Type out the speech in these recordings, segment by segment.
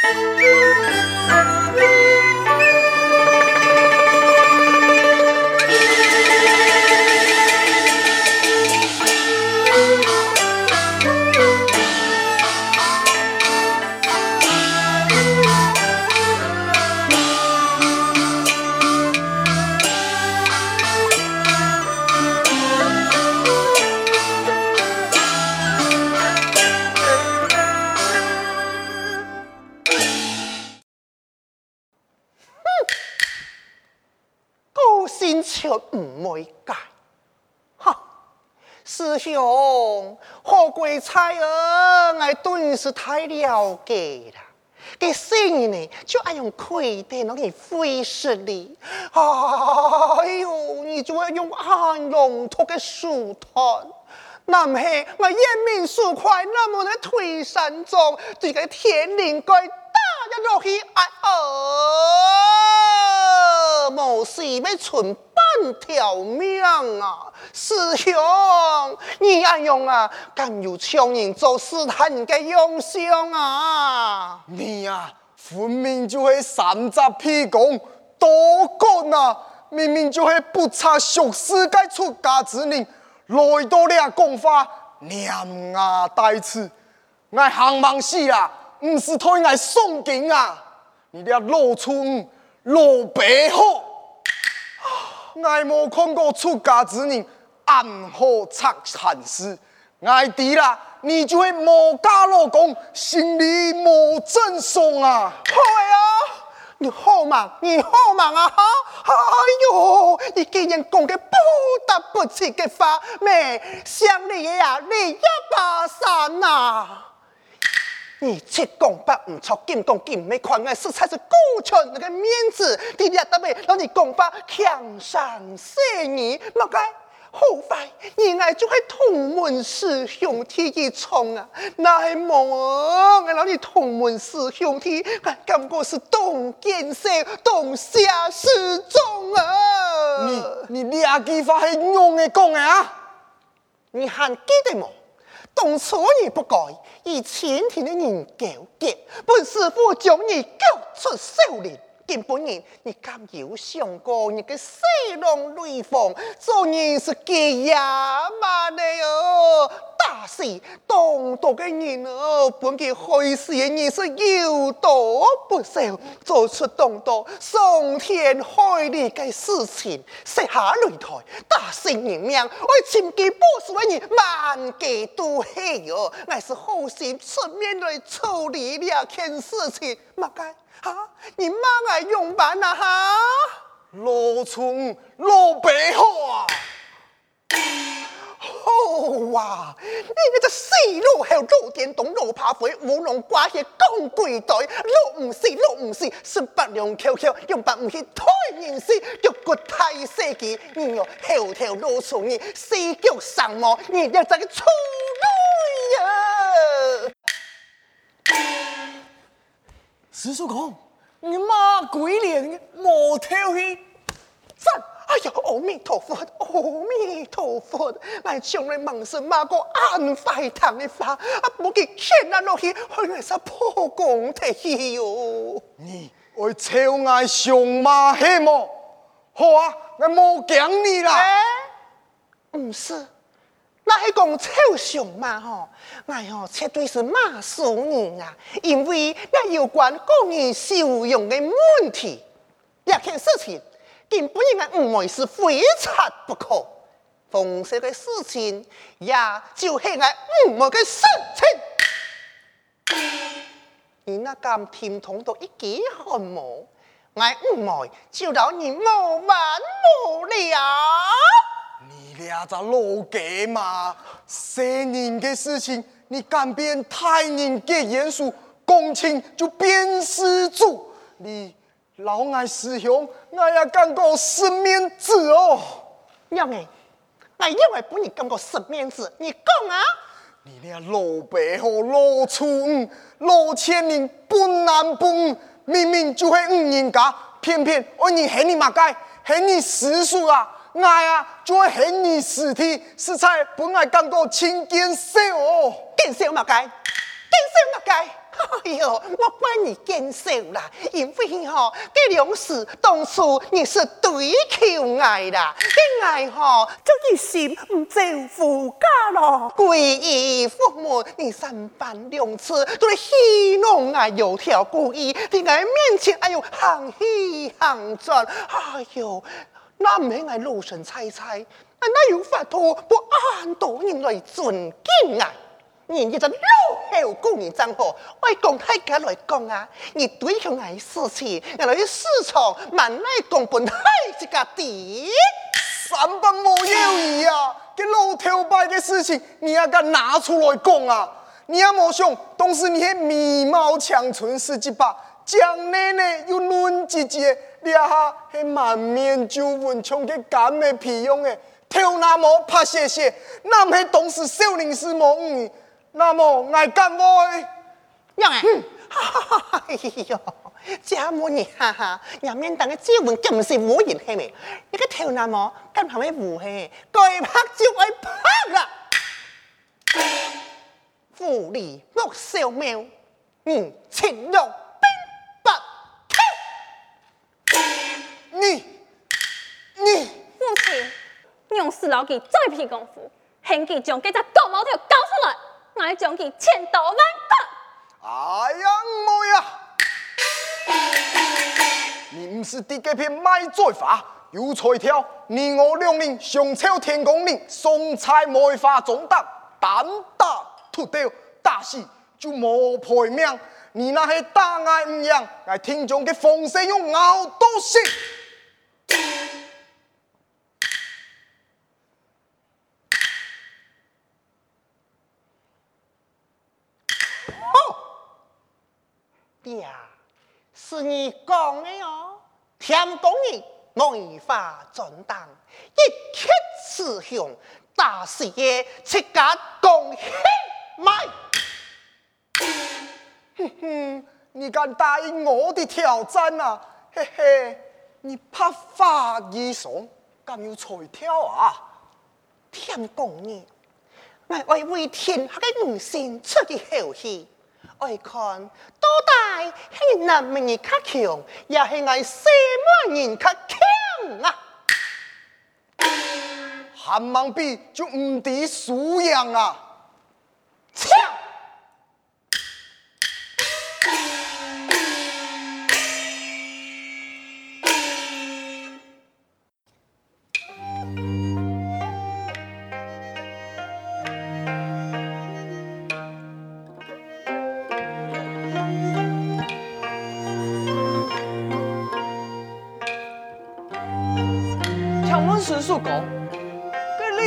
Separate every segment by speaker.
Speaker 1: Música 了解啦。给生呢，就爱用亏待那个费事哩。哎呦，你就要用暗龙托个书团，那么我眼明手快，那么的推山中，这个天灵盖打一落去，哎哦，冇事要存。半条命啊，师兄，你安用啊？敢有强人做试探嘅用心啊？
Speaker 2: 你啊，分明就系三只屁公多讲啊！明明就系不差俗世界出家之人，来到俩讲法，念啊带刺，我行忙死啊，唔是推我送经啊！你俩老村老白好。我没看过出家之人暗火插禅师，我知啦，你就会冇家老公，心里冇正爽啊！
Speaker 1: 好啊，你好忙，你好忙啊！哈，哎呦，你竟然讲个不得不起的话，咩？想你呀，你一把伞呐！你七讲八唔错，金讲金，没看我实在是顾全那个面子，你俩得没？让你讲法强上生意，莫该好快，你爱就系同门师兄弟一场啊！那系冇，我让你同门师兄弟，我感觉是同见识，同下师众啊！
Speaker 2: 你你俩句话系用嘅讲嘅啊？
Speaker 1: 你还记得冇？当初你不该以前天的人交结，本师傅将你赶出少林，根本人你敢有想过你个西龙雷锋做人是给呀嘛的哦？大师当道的人哦，本给害死的人是有多不少，做出当道伤天害理的事情，设下擂台，大师人命我千机不死的人万劫都黑哦，我是好心出面来处理了件事情，嘛该哈？你妈爱用办啊哈？
Speaker 2: 老村老白好啊！
Speaker 1: 好哇！你那个死路还有老电动老怕飞乌龙挂些钢柜袋，老唔死老唔死，十八两口口用白唔去推人死，脚骨太细记，你要后头老从你四脚上毛，你要在个呀！
Speaker 2: 师叔公，你妈鬼脸，莫跳去，赞！
Speaker 1: 哎呀，阿弥陀佛，阿弥陀佛！我从来忙是骂过安快堂的法，啊，不给天啊落去，后来是破功的哟。
Speaker 2: 你会超爱上妈黑么？好啊，我冇讲你啦。
Speaker 1: 唔、欸、是，那是讲抽象嘛吼，哎哟，绝对是骂死人啊！因为那有关个人修养的问题，一件事情。根本应该唔会是非察不可，逢事嘅事情，也就系我唔会嘅事情。你那咁甜筒到一几汗毛，我唔会就让你冇完冇了。
Speaker 2: 你俩在老给嘛？生人嘅事情，你敢变太人嘅严肃，公卿就变失主，你。老爱师兄，我也感觉失面子哦。
Speaker 1: 娘哎，我因为不你感觉失面子，你讲啊？
Speaker 2: 你俩老白和老粗，老千人不男不女，明明就会五人家，偏偏我你喊你嘛该，喊你师叔啊，我呀就会恨你师弟，实在不爱感觉亲见笑哦，
Speaker 1: 见笑嘛该，见笑嘛该。哎呦，我怪你见笑啦，因为吼，这两事当初你是对求爱啦，这爱吼就一心唔做夫家咯。归依父母，你三番两次都来戏弄啊，有条故意在俺面前，哎呦，行戏行转，哎呦，那唔系俺老神猜猜，俺哪有法度不按道理来尊敬啊？你这个老后故人真好，我讲大家来讲啊，你对向俺事情，俺来市场慢来讲本太这个的，
Speaker 2: 三百冇有意啊！这老头拜的事情，你也敢拿出来讲啊？你也莫想，当时你系美貌长春十几把，将来呢又嫩姐姐，你下迄满面皱纹，像个干的皮样的，跳那么怕谢谢，那么当时少林寺冇嗯。那么爱干么？
Speaker 1: 娘哎，哎呦，这么你哈哈，人面当个皱纹，咁是无言系咪？你个跳那么跟旁边无系，该拍就爱拍啦！富丽莫小庙，嗯，青龙兵不退。
Speaker 2: 你你
Speaker 3: 父亲，用死老给再批功夫，恨佢将这只狗毛条搞出来。我将其千刀万剐！
Speaker 2: 哎呀，唔会啊！你不是第几片卖罪法，有彩条，你我两人上朝天公令，送菜梅花中当，单打独斗，打死就冇赔命。你那些大爱唔样，来听众嘅风声用咬刀死。
Speaker 1: 是你讲的哟，天公你梅花转当，一切雌雄，大事业，七家共兴迈。
Speaker 2: 哼，你敢答应我的挑战啊？嘿嘿，你怕发衣裳，敢有彩跳啊？
Speaker 1: 天公你，我为为天下的女性出的好戏。爱看多大系男人较强，也系爱西门人较强啊？
Speaker 2: 韩芒比就唔敌苏阳啊！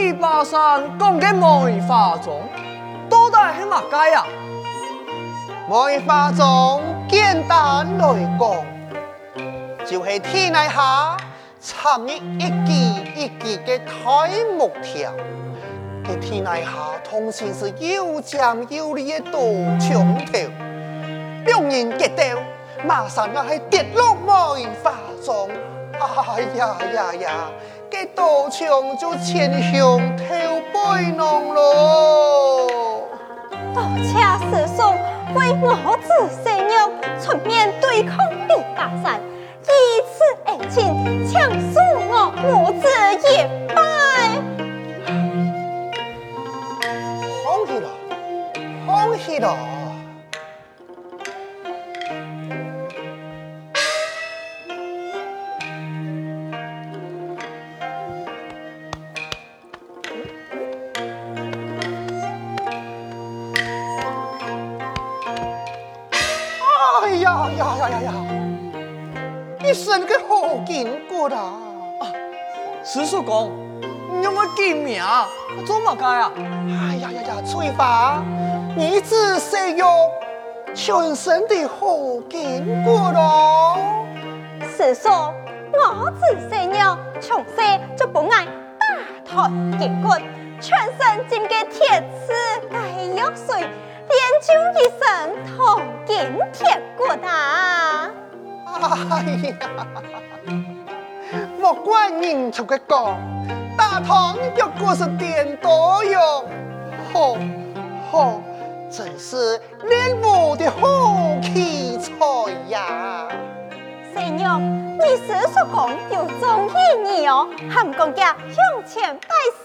Speaker 2: 这李巴山讲的梅花钟，到底系乜街啊？
Speaker 1: 梅花桩简单来讲，就是天下插一一支一支的大木条，这天下通常是又尖又利的大枪头，两人结斗，马上就系跌落梅花桩，哎呀呀呀！给道场就前向头背囊咯。
Speaker 3: 多谢师叔为我子伸冤出面对抗李大山，以此恩情，强恕我母子一拜。
Speaker 1: 好气了，好气了。
Speaker 2: 叔公，你有冇见面啊？怎么改啊？
Speaker 1: 哎呀呀呀，翠花，你只需要全身的好经过咯。
Speaker 3: 是说，我只需要从小就不爱大台结棍，全身浸个铁齿盖药水，练就一身铜筋铁骨啊！
Speaker 1: 哎呀，莫怪人家个讲，大唐要过是点多哟，吼吼，真是练武的好奇才呀！
Speaker 3: 师娘，你是说讲有中意你哦，还唔讲家向前拜师？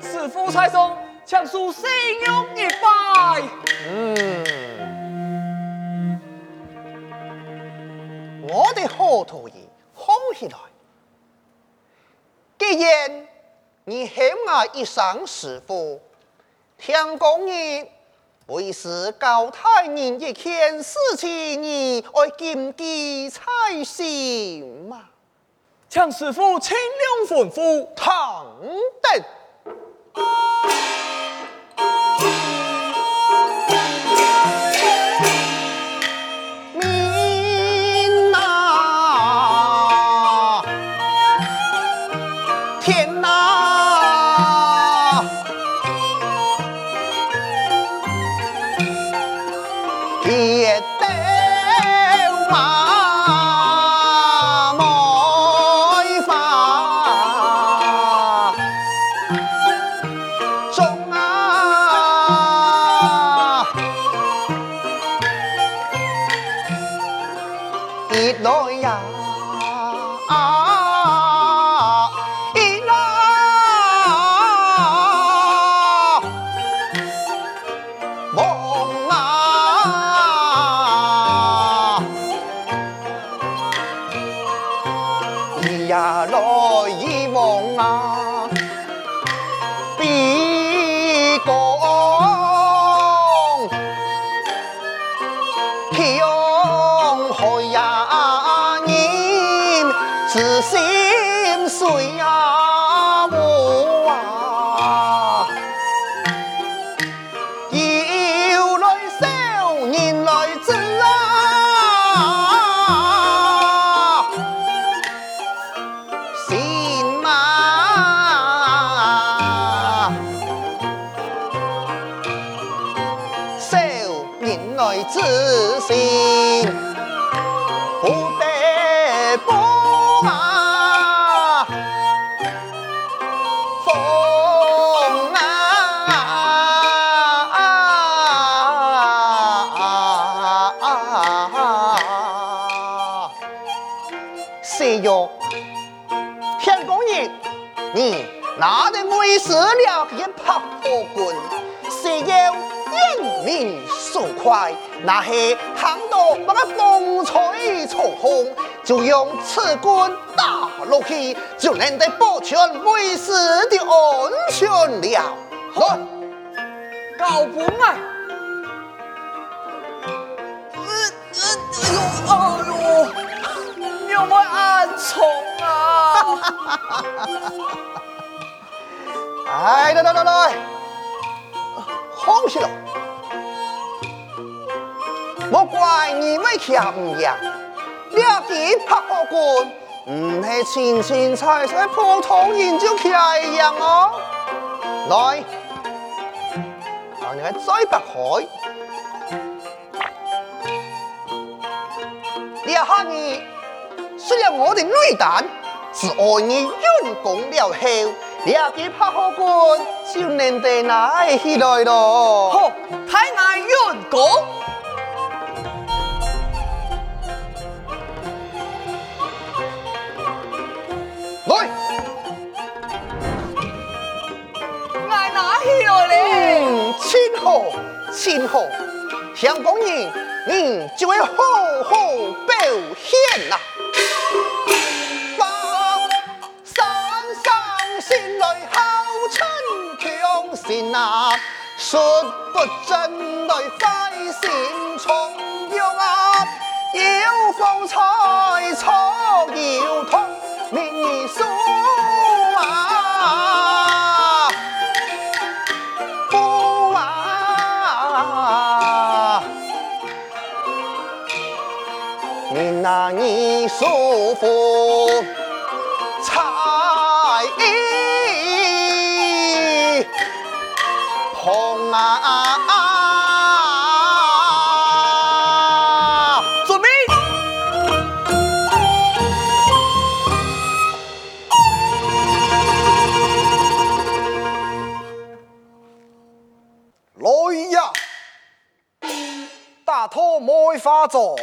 Speaker 4: 师父在上，强恕师娘一拜。
Speaker 1: 嗯，我的好徒儿，好起来。既然你喊我一声师傅，听讲你为师教太人一件事情，你爱禁忌才行嘛？
Speaker 4: 请师傅请量吩咐，
Speaker 1: 唐等。之心，不得不啊，风啊，谁哟？天公爷，你拿得我一了。那些倘若把个风吹草空，就用此棍打落去，就能得保全为师的安全了。来，
Speaker 4: 高本啊！哎呦哎呦，有没有暗疮啊？
Speaker 1: 来来来来，放下了。莫怪你们强硬，两件拍火棍，唔系轻轻踩踩普通人就强硬哦。来，让你再打开。两下你虽然我的女蛋，是爱你用功了后，两件拍火棍就能得拿起来咯。
Speaker 4: 好，太爱用功。
Speaker 1: 今后香港人，你就会好好表现呐！把山上心来好逞强心呐，说不真来费心从容啊，有风采错有痛，命数。叔父，彩衣红啊！
Speaker 4: 准备
Speaker 2: 来呀！大
Speaker 3: 法种。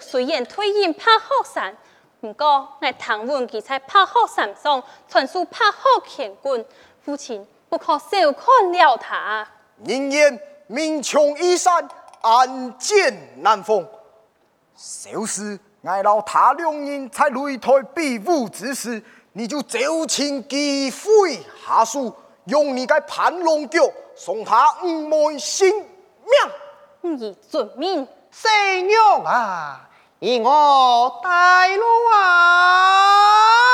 Speaker 3: 虽然退隐拍火山，不过我唐文记在拍火山上传授拍火乾坤，父亲不可小看了他。
Speaker 2: 人言民穷易散，暗箭难逢。小时我老他两人在擂台比武之时，你就走亲机会下书，用你个盘龙脚送他五枚性命。
Speaker 3: 你遵命。
Speaker 1: 师娘啊，以我带路啊！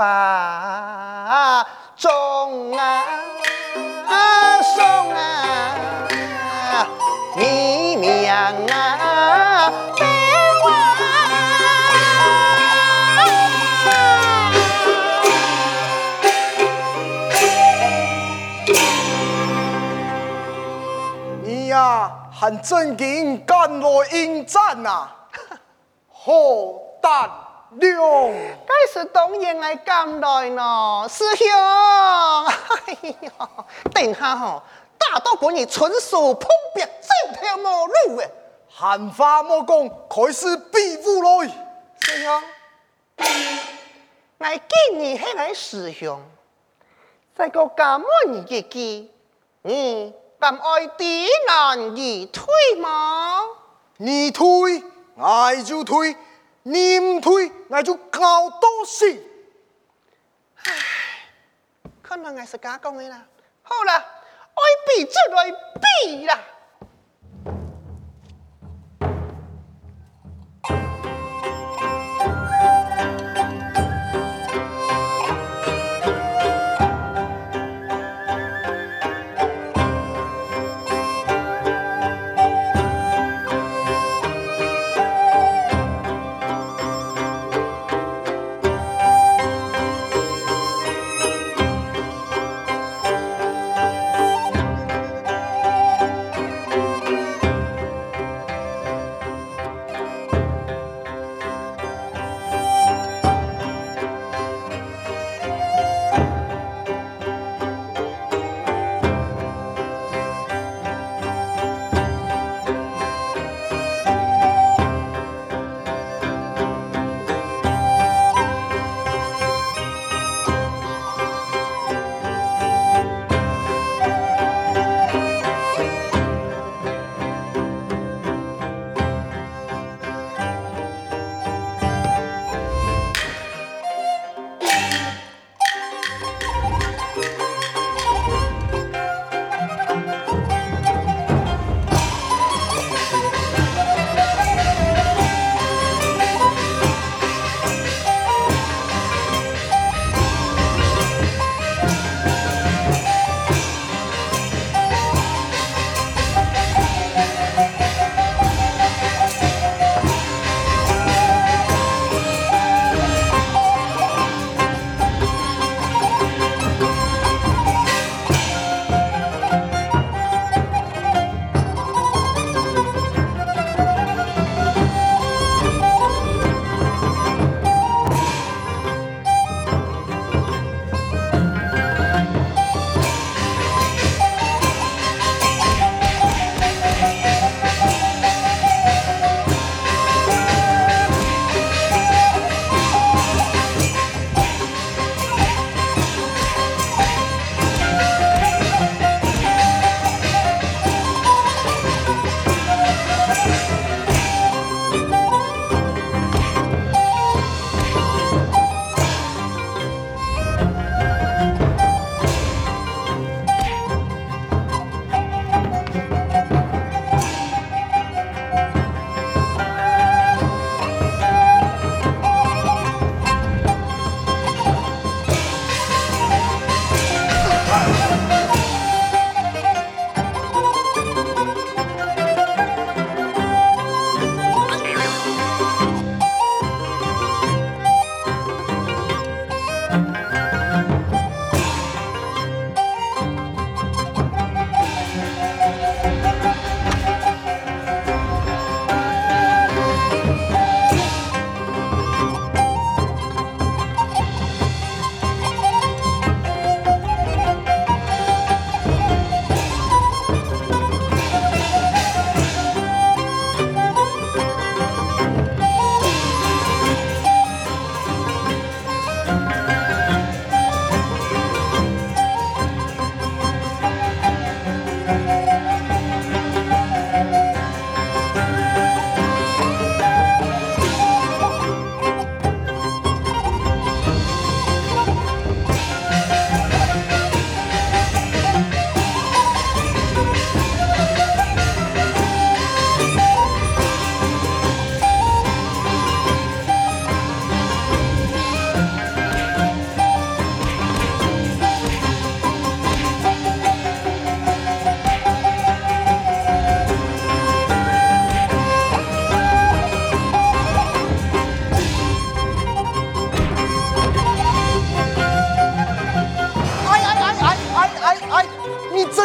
Speaker 1: 梅花种啊送啊，你娘啊变化。
Speaker 2: 你呀，很正经赶来应战啊，好胆量。
Speaker 1: 该是当然来赶来呢，师兄。哎呀，等下哈，大刀过你纯属碰壁，走条毛路诶。
Speaker 2: 闲话莫讲，开始比武来。
Speaker 1: 师兄，我今日系来师兄，在个咁么日记，你敢爱抵难而退吗？
Speaker 2: 你退，我就退。你唔退，我就搞多事。
Speaker 1: 唉，可能我是假讲的啦。好了，爱比就来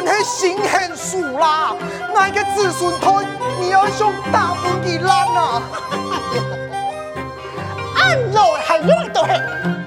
Speaker 1: 比啦。
Speaker 2: 是心狠手辣，那个子孙托，你要想打分给烂啊！
Speaker 1: 俺老还用都系。